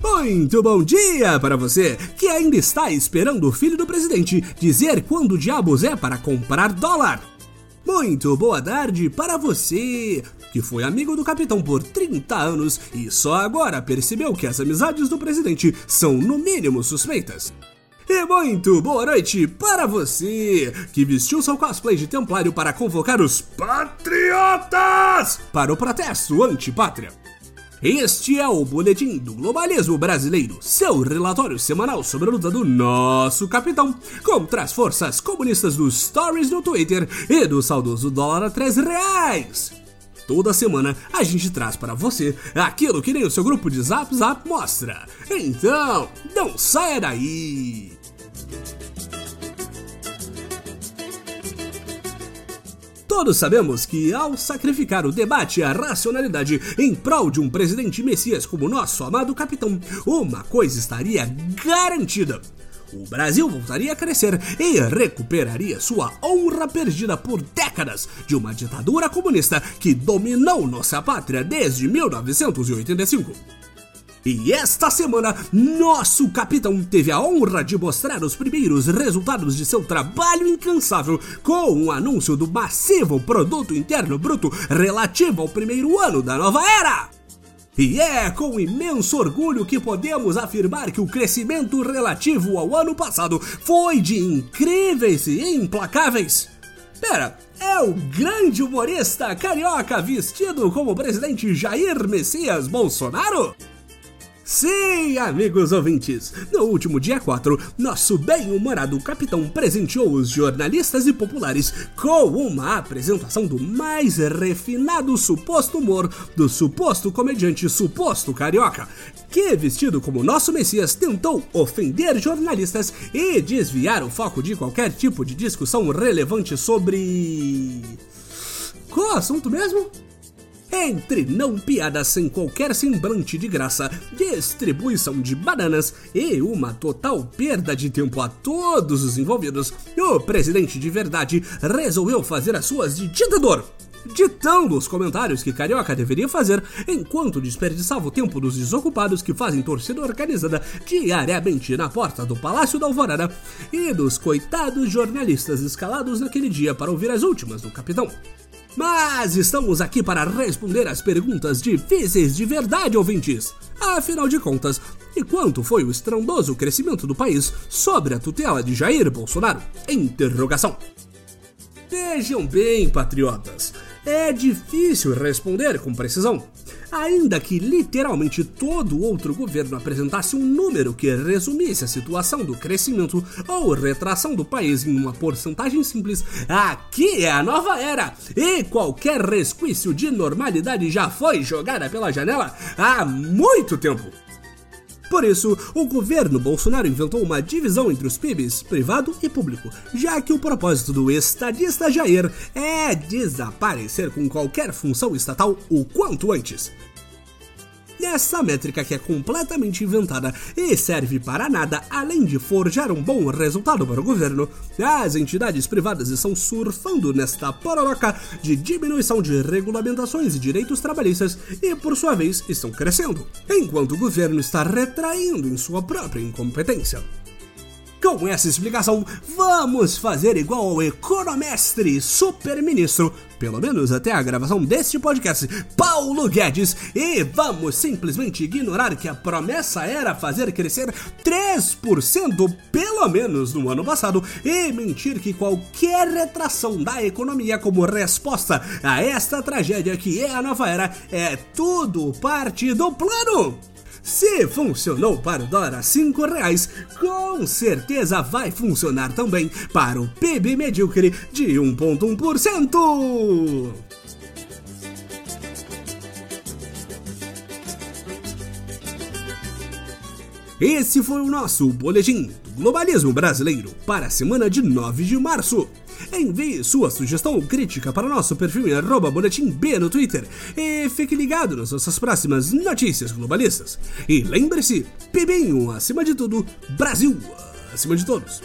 Muito bom dia para você que ainda está esperando o filho do presidente dizer quando diabos é para comprar dólar. Muito boa tarde para você que foi amigo do capitão por 30 anos e só agora percebeu que as amizades do presidente são no mínimo suspeitas. E muito boa noite para você que vestiu seu cosplay de templário para convocar os patriotas para o protesto antipátria. Este é o Boletim do Globalismo Brasileiro, seu relatório semanal sobre a luta do nosso capitão contra as forças comunistas dos stories no Twitter e do saudoso dólar a 3 reais. Toda semana a gente traz para você aquilo que nem o seu grupo de Zap Zap mostra. Então, não saia daí! Todos sabemos que, ao sacrificar o debate e a racionalidade em prol de um presidente messias como nosso amado capitão, uma coisa estaria garantida. O Brasil voltaria a crescer e recuperaria sua honra perdida por décadas de uma ditadura comunista que dominou nossa pátria desde 1985. E esta semana, nosso capitão teve a honra de mostrar os primeiros resultados de seu trabalho incansável com o um anúncio do massivo Produto Interno Bruto relativo ao primeiro ano da nova era. E é com imenso orgulho que podemos afirmar que o crescimento relativo ao ano passado foi de incríveis e implacáveis. Pera, é o grande humorista carioca vestido como presidente Jair Messias Bolsonaro? Sim, amigos ouvintes! No último dia 4, nosso bem-humorado capitão presenteou os jornalistas e populares com uma apresentação do mais refinado suposto humor do suposto comediante suposto carioca, que, vestido como nosso Messias, tentou ofender jornalistas e desviar o foco de qualquer tipo de discussão relevante sobre. Qual assunto mesmo? Entre não piadas sem qualquer semblante de graça, distribuição de bananas e uma total perda de tempo a todos os envolvidos, o presidente de verdade resolveu fazer as suas de ditador ditando os comentários que Carioca deveria fazer enquanto desperdiçava o tempo dos desocupados que fazem torcida organizada diariamente na porta do Palácio da Alvorada e dos coitados jornalistas escalados naquele dia para ouvir as últimas do capitão. Mas estamos aqui para responder as perguntas difíceis de verdade, ouvintes. Afinal de contas, e quanto foi o estrondoso crescimento do país sobre a tutela de Jair Bolsonaro? Interrogação. Vejam bem, patriotas, é difícil responder com precisão ainda que literalmente todo outro governo apresentasse um número que resumisse a situação do crescimento ou retração do país em uma porcentagem simples, aqui é a nova era e qualquer resquício de normalidade já foi jogada pela janela há muito tempo. Por isso, o governo Bolsonaro inventou uma divisão entre os PIBs, privado e público, já que o propósito do estadista Jair é desaparecer com qualquer função estatal o quanto antes. Essa métrica que é completamente inventada e serve para nada além de forjar um bom resultado para o governo, as entidades privadas estão surfando nesta pororoca de diminuição de regulamentações e direitos trabalhistas e, por sua vez, estão crescendo, enquanto o governo está retraindo em sua própria incompetência. Com essa explicação, vamos fazer igual ao economestre super-ministro, pelo menos até a gravação deste podcast, Paulo Guedes, e vamos simplesmente ignorar que a promessa era fazer crescer 3% pelo menos no ano passado e mentir que qualquer retração da economia como resposta a esta tragédia que é a nova era é tudo parte do plano. Se funcionou para o dólar a 5 reais, com certeza vai funcionar também para o PIB medíocre de 1,1%. Esse foi o nosso boletim globalismo brasileiro para a semana de 9 de março. Envie sua sugestão ou crítica para nosso perfil em arroba boletim B no Twitter e fique ligado nas nossas próximas notícias globalistas. E lembre-se, Pibinho acima de tudo, Brasil acima de todos.